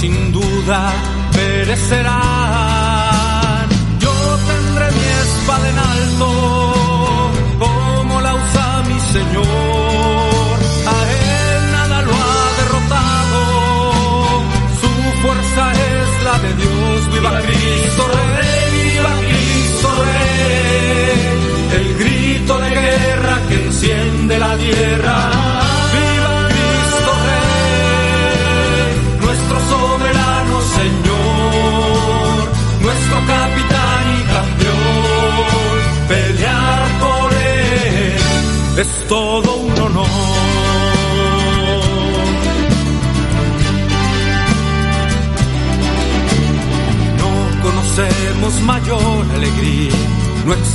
sin duda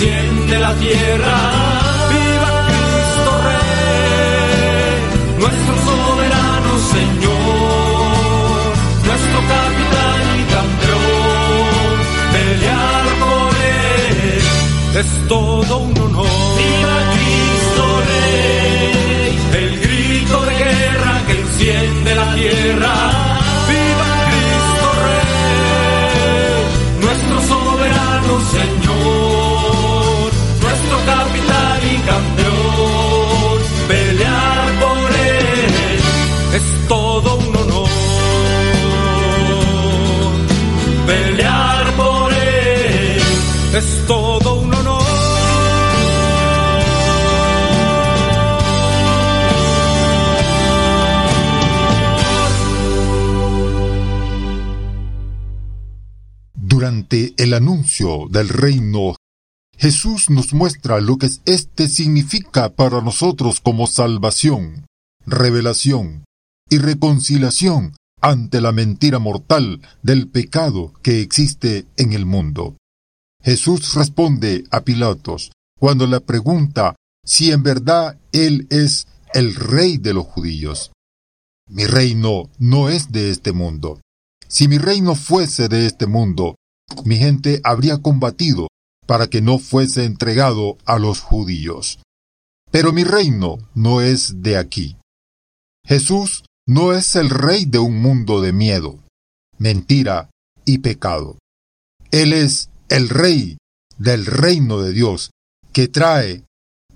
enciende la tierra. Viva Cristo Rey, nuestro soberano Señor, nuestro capitán y campeón. Pelear por él es todo El anuncio del reino, Jesús nos muestra lo que éste significa para nosotros como salvación, revelación y reconciliación ante la mentira mortal del pecado que existe en el mundo. Jesús responde a Pilatos cuando le pregunta si en verdad Él es el rey de los judíos. Mi reino no es de este mundo. Si mi reino fuese de este mundo, mi gente habría combatido para que no fuese entregado a los judíos. Pero mi reino no es de aquí. Jesús no es el rey de un mundo de miedo, mentira y pecado. Él es el rey del reino de Dios que trae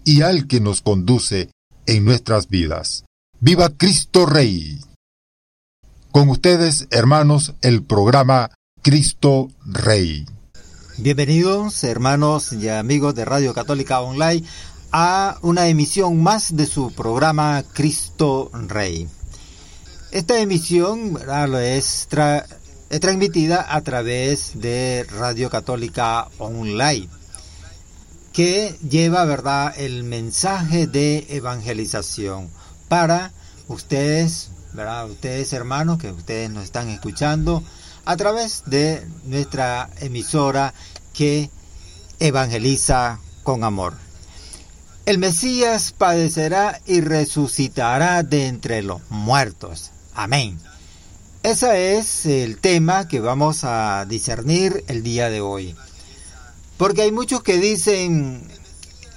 y al que nos conduce en nuestras vidas. ¡Viva Cristo Rey! Con ustedes, hermanos, el programa Cristo Rey. Bienvenidos, hermanos y amigos de Radio Católica Online, a una emisión más de su programa Cristo Rey. Esta emisión es transmitida a través de Radio Católica Online, que lleva verdad el mensaje de evangelización para ustedes, ¿verdad? ustedes hermanos que ustedes nos están escuchando a través de nuestra emisora que evangeliza con amor. el Mesías padecerá y resucitará de entre los muertos. Amén. Ese es el tema que vamos a discernir el día de hoy. Porque hay muchos que dicen,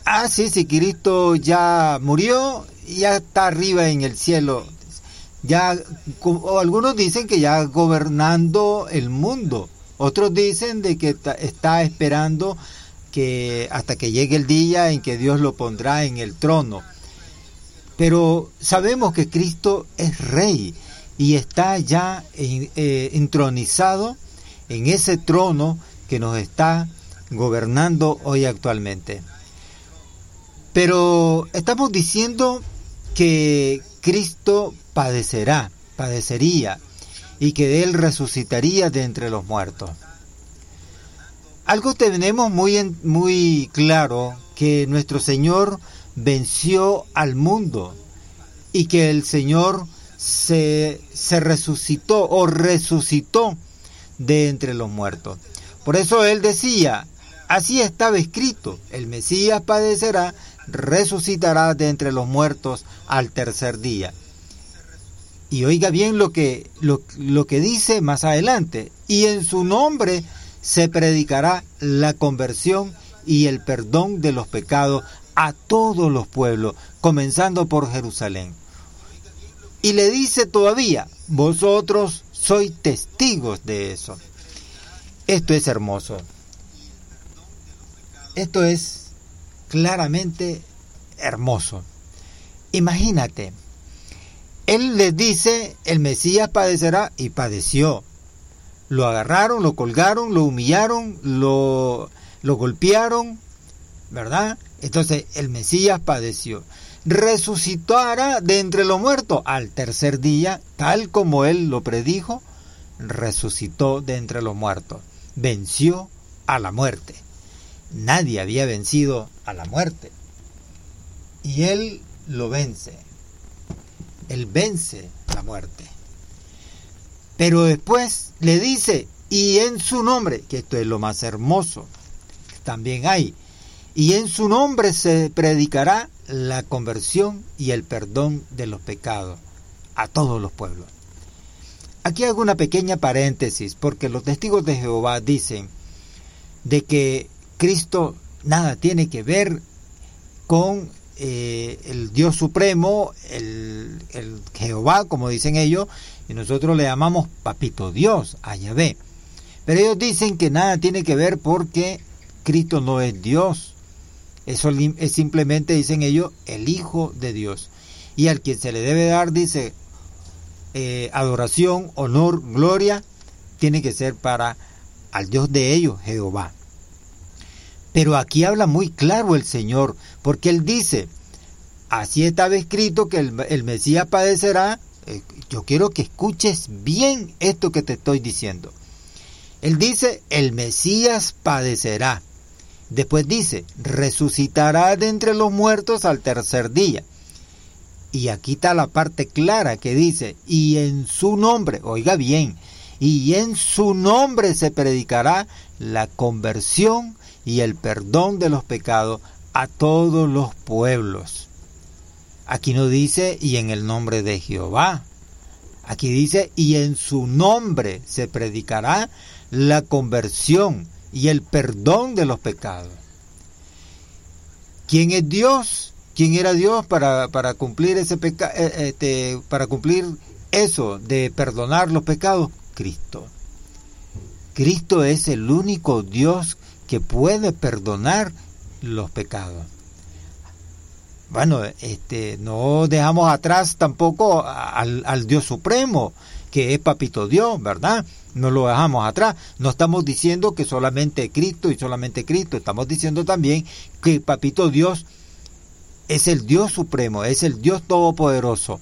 ah, sí, si Cristo ya murió, ya está arriba en el cielo. Ya, algunos dicen que ya gobernando el mundo. Otros dicen de que está esperando que hasta que llegue el día en que Dios lo pondrá en el trono. Pero sabemos que Cristo es rey y está ya eh, entronizado en ese trono que nos está gobernando hoy actualmente. Pero estamos diciendo que Cristo padecerá, padecería, y que él resucitaría de entre los muertos. Algo tenemos muy, muy claro, que nuestro Señor venció al mundo y que el Señor se, se resucitó o resucitó de entre los muertos. Por eso Él decía, así estaba escrito, el Mesías padecerá, resucitará de entre los muertos al tercer día. Y oiga bien lo que, lo, lo que dice más adelante, y en su nombre se predicará la conversión y el perdón de los pecados a todos los pueblos, comenzando por Jerusalén. Y le dice todavía, vosotros sois testigos de eso. Esto es hermoso. Esto es claramente hermoso. Imagínate, él les dice, el Mesías padecerá y padeció lo agarraron, lo colgaron, lo humillaron, lo, lo golpearon, ¿verdad? Entonces el Mesías padeció. Resucitará de entre los muertos al tercer día, tal como él lo predijo, resucitó de entre los muertos. Venció a la muerte. Nadie había vencido a la muerte. Y él lo vence. Él vence la muerte. Pero después le dice, y en su nombre, que esto es lo más hermoso, también hay, y en su nombre se predicará la conversión y el perdón de los pecados a todos los pueblos. Aquí hago una pequeña paréntesis, porque los testigos de Jehová dicen de que Cristo nada tiene que ver con eh, el Dios Supremo, el, el, Jehová, como dicen ellos, y nosotros le llamamos Papito Dios, a Yahvé. Pero ellos dicen que nada tiene que ver porque Cristo no es Dios. Eso es simplemente, dicen ellos, el Hijo de Dios. Y al quien se le debe dar, dice, eh, adoración, honor, gloria, tiene que ser para al Dios de ellos, Jehová. Pero aquí habla muy claro el Señor, porque Él dice, así estaba escrito que el, Mesías padecerá. Eh, yo quiero que escuches bien esto que te estoy diciendo. Él dice, el Mesías padecerá. Después dice, resucitará de entre los muertos al tercer día. Y aquí está la parte clara que dice, y en su nombre, oiga bien, y en su nombre se predicará la conversión y el perdón de los pecados a todos los pueblos. Aquí no dice y en el nombre de Jehová. Aquí dice y en su nombre se predicará la conversión y el perdón de los pecados. ¿Quién es Dios? ¿Quién era Dios para, para cumplir ese eh, este, para cumplir eso de perdonar los pecados? Cristo. Cristo es el único Dios que puede perdonar los pecados. Bueno, este, no dejamos atrás tampoco al, al Dios Supremo, que es Papito Dios, ¿verdad? No lo dejamos atrás. No estamos diciendo que solamente Cristo y solamente Cristo. Estamos diciendo también que Papito Dios es el Dios Supremo, es el Dios Todopoderoso.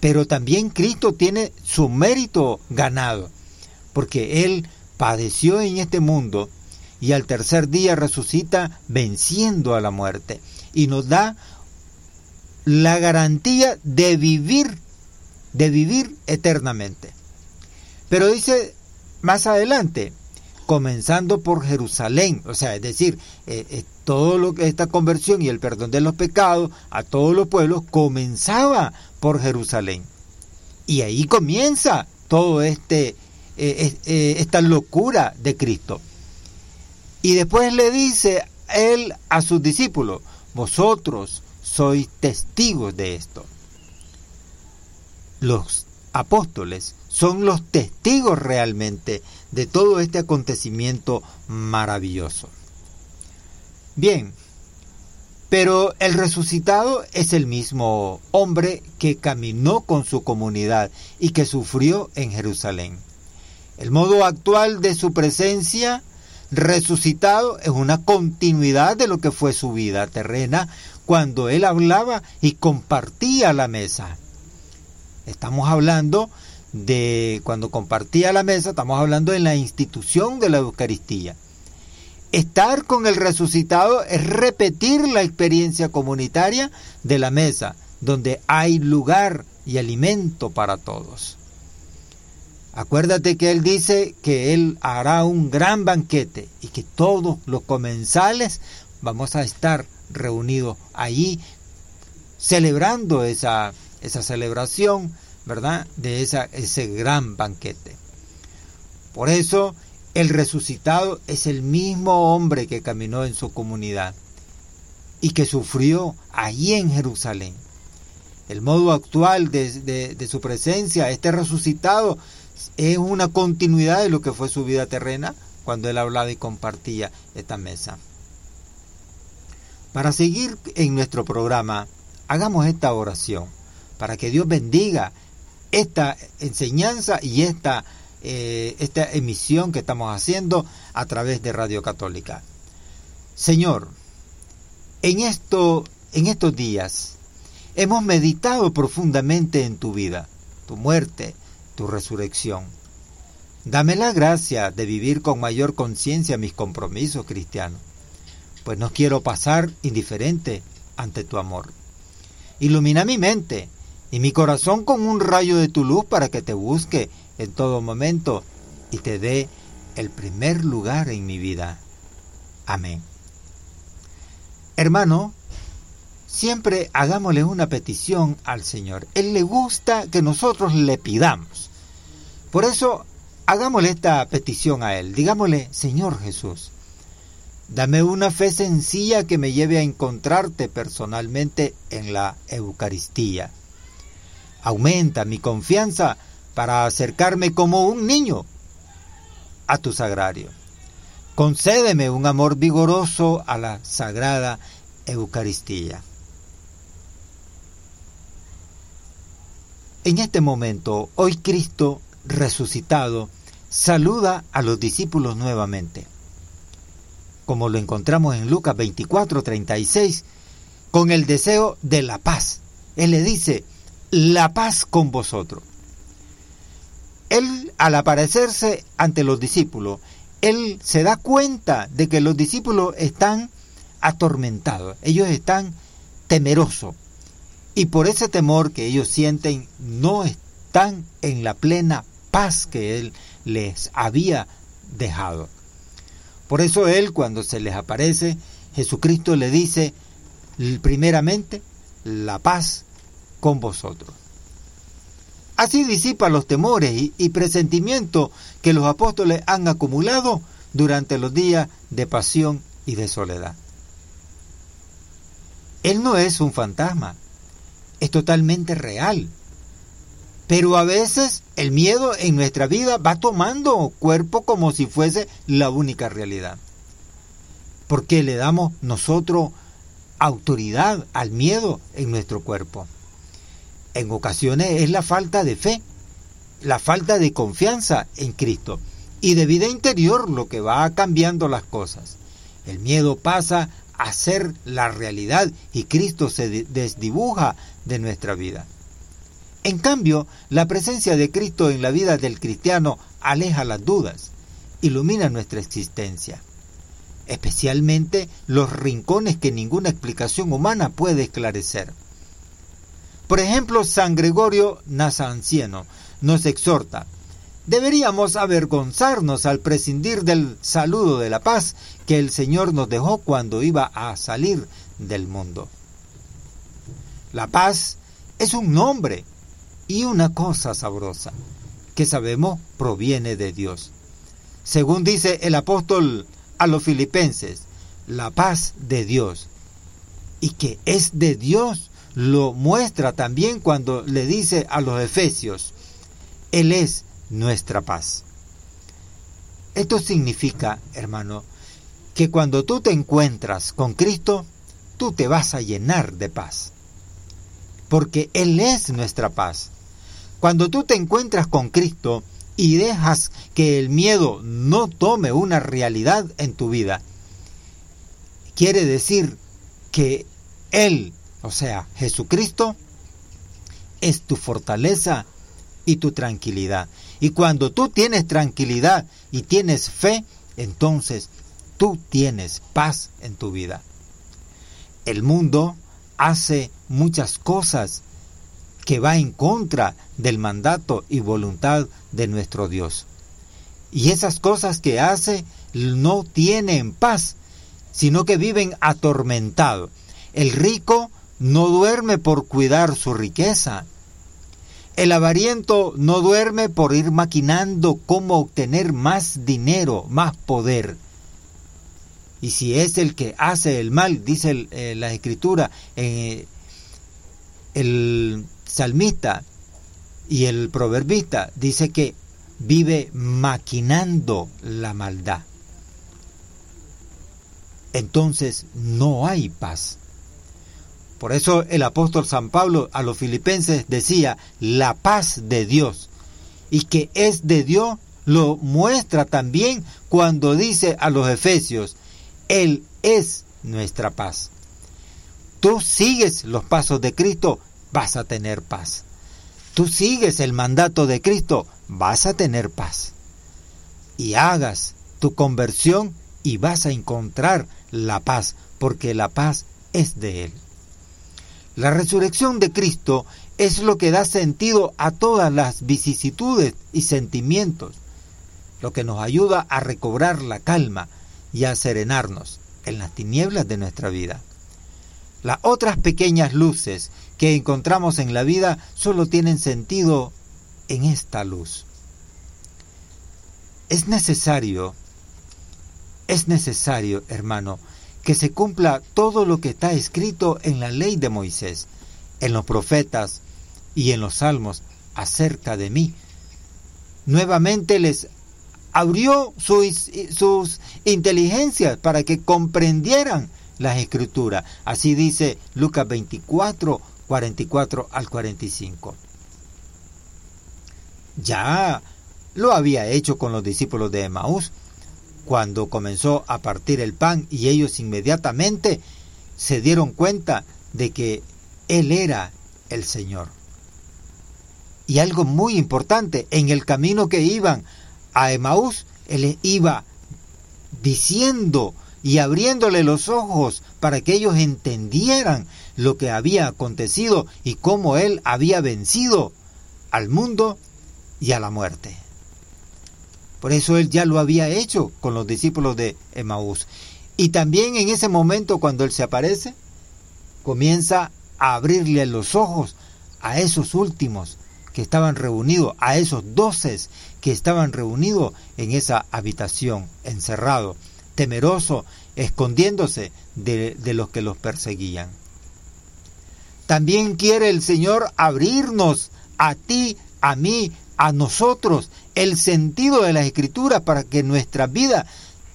Pero también Cristo tiene su mérito ganado, porque Él padeció en este mundo y al tercer día resucita venciendo a la muerte y nos da la garantía de vivir, de vivir eternamente. Pero dice más adelante, comenzando por Jerusalén, o sea, es decir, eh, eh, todo lo que esta conversión y el perdón de los pecados a todos los pueblos comenzaba por Jerusalén. Y ahí comienza todo este eh, eh, esta locura de Cristo. Y después le dice él a sus discípulos, vosotros sois testigos de esto. Los apóstoles son los testigos realmente de todo este acontecimiento maravilloso. Bien, pero el resucitado es el mismo hombre que caminó con su comunidad y que sufrió en Jerusalén. El modo actual de su presencia resucitado es una continuidad de lo que fue su vida terrena cuando él hablaba y compartía la mesa. Estamos hablando de cuando compartía la mesa, estamos hablando en la institución de la Eucaristía. Estar con el resucitado es repetir la experiencia comunitaria de la mesa, donde hay lugar y alimento para todos. Acuérdate que Él dice que Él hará un gran banquete y que todos los comensales vamos a estar reunidos allí celebrando esa, esa celebración, ¿verdad? De esa, ese gran banquete. Por eso el resucitado es el mismo hombre que caminó en su comunidad y que sufrió allí en Jerusalén. El modo actual de, de su presencia, este resucitado, es una continuidad de lo que fue su vida terrena cuando él hablaba y compartía esta mesa. Para seguir en nuestro programa, hagamos esta oración para que Dios bendiga esta enseñanza y esta, eh, esta emisión que estamos haciendo a través de Radio Católica. Señor, en, esto, en estos días hemos meditado profundamente en tu vida, tu muerte, tu resurrección. Dame la gracia de vivir con mayor conciencia mis compromisos cristianos, pues no quiero pasar indiferente ante tu amor. Ilumina mi mente y mi corazón con un rayo de tu luz para que te busque en todo momento y te dé el primer lugar en mi vida. Amén. Hermano, siempre hagámosle una petición al Señor. Él le gusta que nosotros le pidamos. Por eso, hagámosle esta petición a Él. Digámosle, Señor Jesús, dame una fe sencilla que me lleve a encontrarte personalmente en la Eucaristía. Aumenta mi confianza para acercarme como un niño a tu sagrario. Concédeme un amor vigoroso a la sagrada Eucaristía. En este momento, hoy Cristo resucitado, saluda a los discípulos nuevamente. Como lo encontramos en Lucas 24, 36, con el deseo de la paz. Él le dice, la paz con vosotros. Él, al aparecerse ante los discípulos, él se da cuenta de que los discípulos están atormentados, ellos están temerosos. Y por ese temor que ellos sienten, no están en la plena paz que Él les había dejado. Por eso Él cuando se les aparece, Jesucristo le dice primeramente, la paz con vosotros. Así disipa los temores y, presentimientos que los apóstoles han acumulado durante los días de pasión y de soledad. Él no es un fantasma, es totalmente real. Pero a veces el miedo en nuestra vida va tomando cuerpo como si fuese la única realidad. Porque le damos nosotros autoridad al miedo en nuestro cuerpo. En ocasiones es la falta de fe, la falta de confianza en Cristo y de vida interior lo que va cambiando las cosas. El miedo pasa a ser la realidad y Cristo se desdibuja de nuestra vida. En cambio, la presencia de Cristo en la vida del cristiano aleja las dudas, ilumina nuestra existencia, especialmente los rincones que ninguna explicación humana puede esclarecer. Por ejemplo, San Gregorio Nazancieno nos exhorta, Deberíamos avergonzarnos al prescindir del saludo de la paz que el Señor nos dejó cuando iba a salir del mundo. La paz es un nombre y una cosa sabrosa que sabemos proviene de Dios. Según dice el apóstol a los filipenses, la paz de Dios y que es de Dios lo muestra también cuando le dice a los efesios, Él es nuestra paz. Esto significa, hermano, que cuando tú te encuentras con Cristo, tú te vas a llenar de paz. Porque Él es nuestra paz. Cuando tú te encuentras con Cristo y dejas que el miedo no tome una realidad en tu vida, quiere decir que Él, o sea, Jesucristo, es tu fortaleza y tu tranquilidad. Y cuando tú tienes tranquilidad y tienes fe, entonces tú tienes paz en tu vida. El mundo hace muchas cosas que va en contra del mandato y voluntad de nuestro Dios. Y esas cosas que hace no tienen paz, sino que viven atormentados. El rico no duerme por cuidar su riqueza. El avariento no duerme por ir maquinando cómo obtener más dinero, más poder. Y si es el que hace el mal, dice eh, la escritura, eh, el salmista y el proverbista dice que vive maquinando la maldad. Entonces no hay paz. Por eso el apóstol San Pablo a los filipenses decía, la paz de Dios. Y que es de Dios lo muestra también cuando dice a los efesios, Él es nuestra paz. Tú sigues los pasos de Cristo vas a tener paz. Tú sigues el mandato de Cristo, vas a tener paz. Y hagas tu conversión y vas a encontrar la paz, porque la paz es de Él. La resurrección de Cristo es lo que da sentido a todas las vicisitudes y sentimientos, lo que nos ayuda a recobrar la calma y a serenarnos en las tinieblas de nuestra vida. Las otras pequeñas luces que encontramos en la vida solo tienen sentido en esta luz. Es necesario, es necesario, hermano, que se cumpla todo lo que está escrito en la ley de Moisés, en los profetas y en los salmos acerca de mí. Nuevamente les abrió sus, sus inteligencias para que comprendieran las escrituras. Así dice Lucas 24, 44 al 45. Ya lo había hecho con los discípulos de Emaús, cuando comenzó a partir el pan y ellos inmediatamente se dieron cuenta de que Él era el Señor. Y algo muy importante, en el camino que iban a Emaús, Él iba diciendo y abriéndole los ojos para que ellos entendieran lo que había acontecido y cómo él había vencido al mundo y a la muerte. Por eso él ya lo había hecho con los discípulos de Emaús. Y también en ese momento cuando él se aparece, comienza a abrirle los ojos a esos últimos que estaban reunidos, a esos doces que estaban reunidos en esa habitación, encerrado temeroso, escondiéndose de, los que los perseguían. También quiere el Señor abrirnos a ti, a mí, a nosotros el sentido de la escritura para que nuestra vida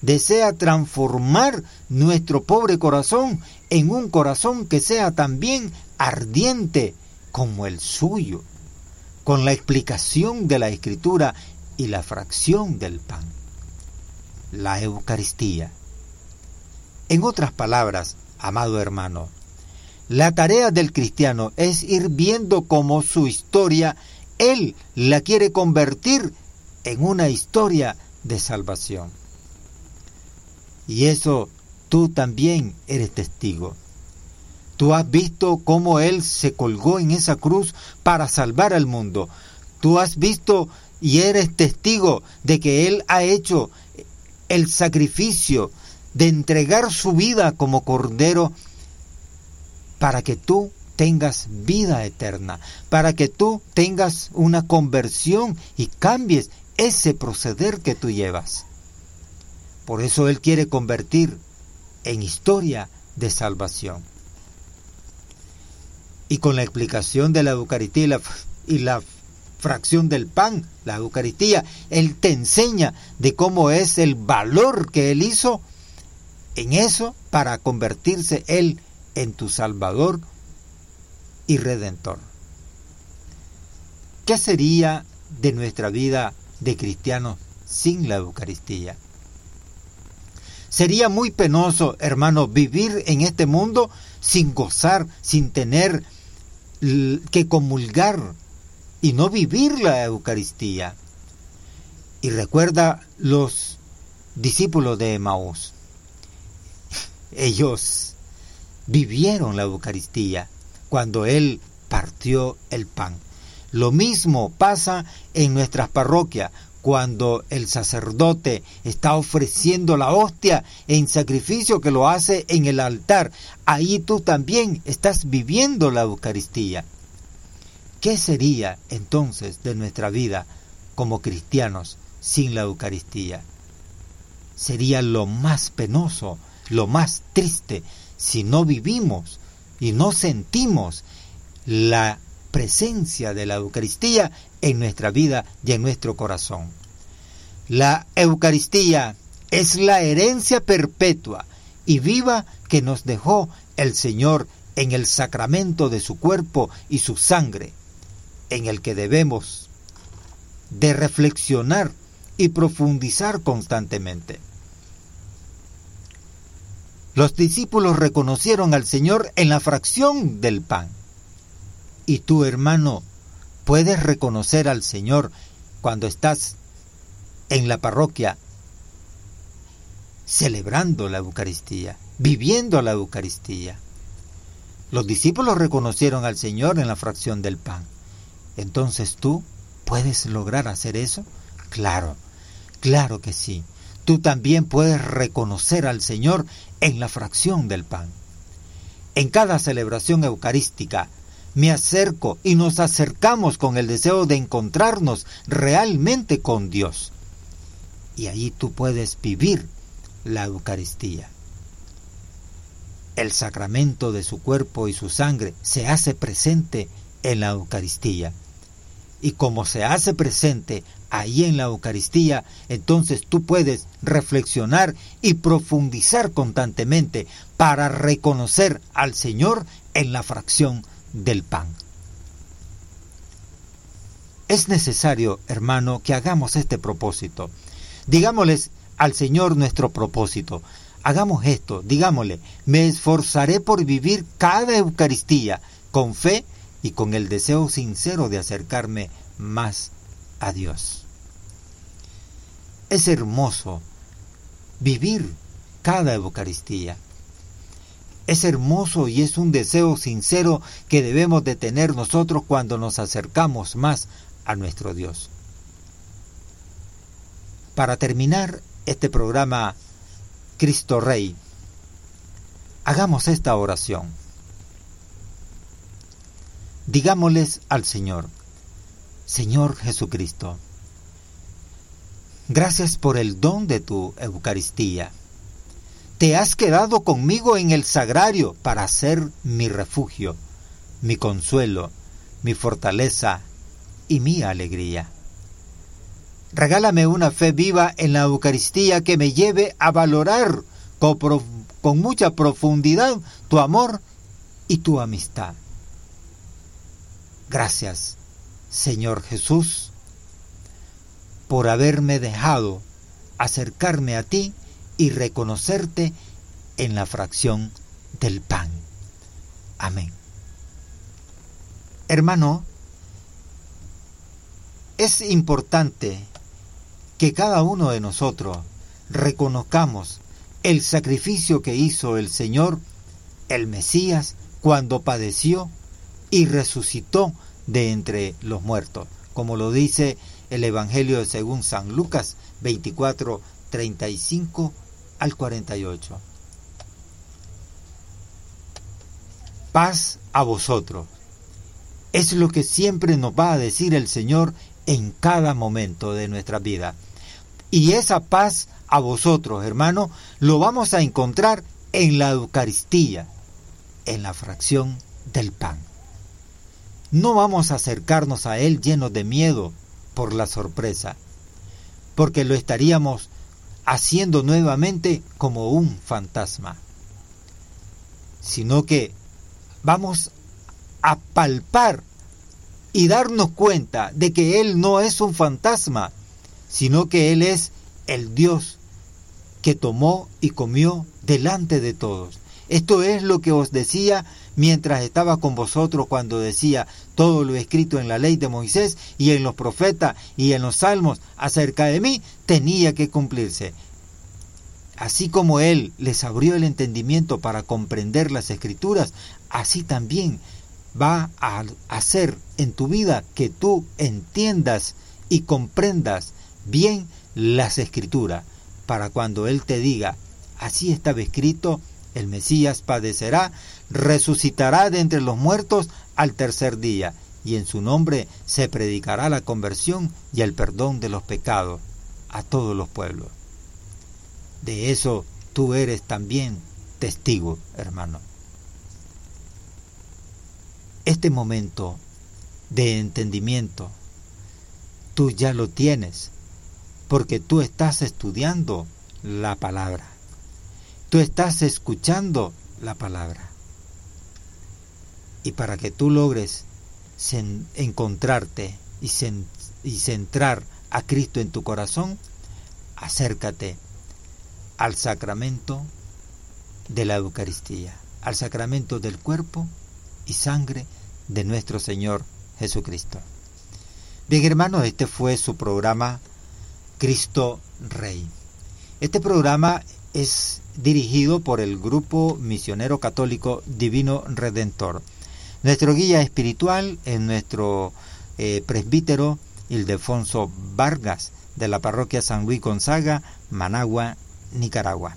desea transformar nuestro pobre corazón en un corazón que sea también ardiente como el suyo, con la explicación de la escritura y la fracción del pan la Eucaristía. En otras palabras, amado hermano, la tarea del cristiano es ir viendo cómo su historia él la quiere convertir en una historia de salvación. Y eso tú también eres testigo. Tú has visto cómo Él se colgó en esa cruz para salvar al mundo. Tú has visto y eres testigo de que Él ha hecho el sacrificio de entregar su vida como cordero para que tú tengas vida eterna, para que tú tengas una conversión y cambies ese proceder que tú llevas. Por eso Él quiere convertir en historia de salvación. Y con la explicación de la Eucaristía y la, fracción del pan, la Eucaristía, Él te enseña de cómo es el valor que Él hizo en eso para convertirse Él en tu Salvador y Redentor. ¿Qué sería de nuestra vida de cristianos sin la Eucaristía? Sería muy penoso, hermano, vivir en este mundo sin gozar, sin tener que comulgar y no vivir la Eucaristía. Y recuerda los discípulos de Emaús. Ellos vivieron la Eucaristía cuando Él partió el pan. Lo mismo pasa en nuestras parroquias cuando el sacerdote está ofreciendo la hostia en sacrificio que lo hace en el altar. Ahí tú también estás viviendo la Eucaristía. ¿Qué sería entonces de nuestra vida como cristianos sin la Eucaristía? Sería lo más penoso, lo más triste, si no vivimos y no sentimos la presencia de la Eucaristía en nuestra vida y en nuestro corazón. La Eucaristía es la herencia perpetua y viva que nos dejó el Señor en el sacramento de su cuerpo y su sangre, en el que debemos de reflexionar y profundizar constantemente. Los discípulos reconocieron al Señor en la fracción del pan. Y tú, hermano, puedes reconocer al Señor cuando estás en la parroquia celebrando la Eucaristía, viviendo la Eucaristía. Los discípulos reconocieron al Señor en la fracción del pan. Entonces tú puedes lograr hacer eso? Claro, claro que sí tú también puedes reconocer al Señor en la fracción del pan. En cada celebración eucarística me acerco y nos acercamos con el deseo de encontrarnos realmente con Dios. Y ahí tú puedes vivir la Eucaristía. El sacramento de su cuerpo y su sangre se hace presente en la Eucaristía. Y como se hace presente ahí en la Eucaristía, entonces tú puedes reflexionar y profundizar constantemente para reconocer al Señor en la fracción del pan. Es necesario, hermano, que hagamos este propósito. Digámosles al Señor nuestro propósito. Hagamos esto, digámosle, me esforzaré por vivir cada Eucaristía con fe y con el deseo sincero de acercarme más a Dios. Es hermoso vivir cada Eucaristía. Es hermoso y es un deseo sincero que debemos de tener nosotros cuando nos acercamos más a nuestro Dios. Para terminar este programa Cristo Rey, hagamos esta oración. Digámosles al Señor, Señor Jesucristo, gracias por el don de tu Eucaristía. Te has quedado conmigo en el sagrario para ser mi refugio, mi consuelo, mi fortaleza y mi alegría. Regálame una fe viva en la Eucaristía que me lleve a valorar con, mucha profundidad tu amor y tu amistad. Gracias Señor Jesús, por haberme dejado acercarme a ti y reconocerte en la fracción del pan. Amén. Hermano, es importante que cada uno de nosotros reconozcamos el sacrificio que hizo el Señor, el Mesías, cuando padeció y resucitó de entre los muertos, como lo dice el Evangelio según San Lucas 24, 35 al 48. Paz a vosotros. Es lo que siempre nos va a decir el Señor en cada momento de nuestra vida. Y esa paz a vosotros, hermano, lo vamos a encontrar en la Eucaristía, en la fracción del pan. No vamos a acercarnos a Él llenos de miedo por la sorpresa, porque lo estaríamos haciendo nuevamente como un fantasma, sino que vamos a palpar y darnos cuenta de que Él no es un fantasma, sino que Él es el Dios que tomó y comió delante de todos. Esto es lo que os decía mientras estaba con vosotros cuando decía todo lo escrito en la ley de Moisés y en los profetas y en los salmos acerca de mí tenía que cumplirse. Así como Él les abrió el entendimiento para comprender las escrituras, así también va a hacer en tu vida que tú entiendas y comprendas bien las escrituras, para cuando Él te diga, así estaba escrito, el Mesías padecerá, resucitará de entre los muertos al tercer día, y en su nombre se predicará la conversión y el perdón de los pecados a todos los pueblos. De eso tú eres también testigo, hermano. Este momento de entendimiento, tú ya lo tienes, porque tú estás estudiando la palabra. Tú estás escuchando la palabra. Y para que tú logres encontrarte y, centrar a Cristo en tu corazón, acércate al sacramento de la Eucaristía, al sacramento del cuerpo y sangre de nuestro Señor Jesucristo. Bien hermanos, este fue su programa Cristo Rey. Este programa es dirigido por el Grupo Misionero Católico Divino Redentor. Nuestro guía espiritual es nuestro eh, presbítero Ildefonso Vargas de la parroquia San Luis Gonzaga, Managua, Nicaragua.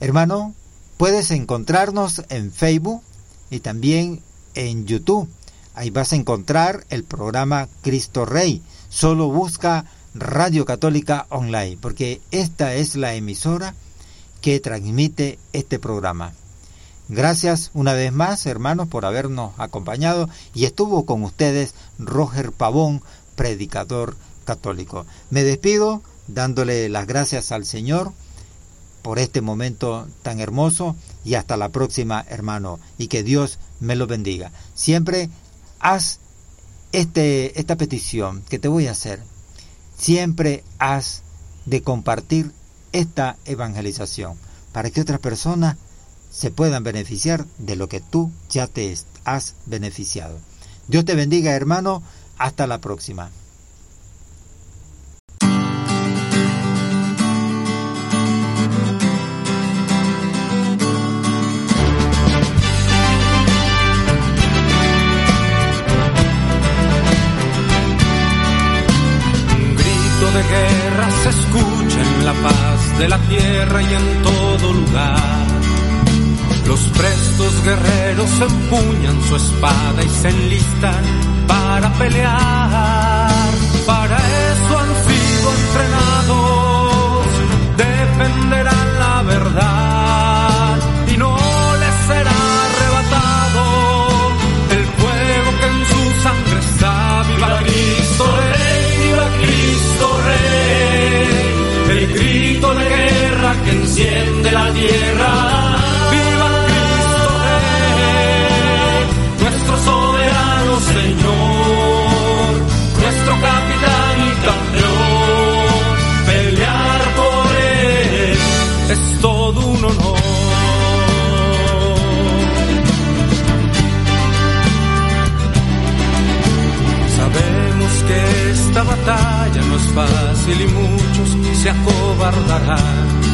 Hermano, puedes encontrarnos en Facebook y también en YouTube. Ahí vas a encontrar el programa Cristo Rey. Solo busca Radio Católica Online, porque esta es la emisora que transmite este programa. Gracias una vez más, hermanos, por habernos acompañado y estuvo con ustedes Roger Pavón, predicador católico. Me despido dándole las gracias al Señor por este momento tan hermoso y hasta la próxima, hermano, y que Dios me lo bendiga. Siempre haz este, esta petición que te voy a hacer. Siempre has de compartir esta evangelización para que otras personas se puedan beneficiar de lo que tú ya te has beneficiado. Dios te bendiga, hermano. Hasta la próxima. De la tierra y en todo lugar. Los prestos guerreros empuñan su espada y se enlistan para pelear. Tierra. ¡Viva Cristo Rey! Nuestro soberano Señor, nuestro capitán y campeón. Pelear por él es todo un honor. Sabemos que esta batalla no es fácil y muchos se acobardarán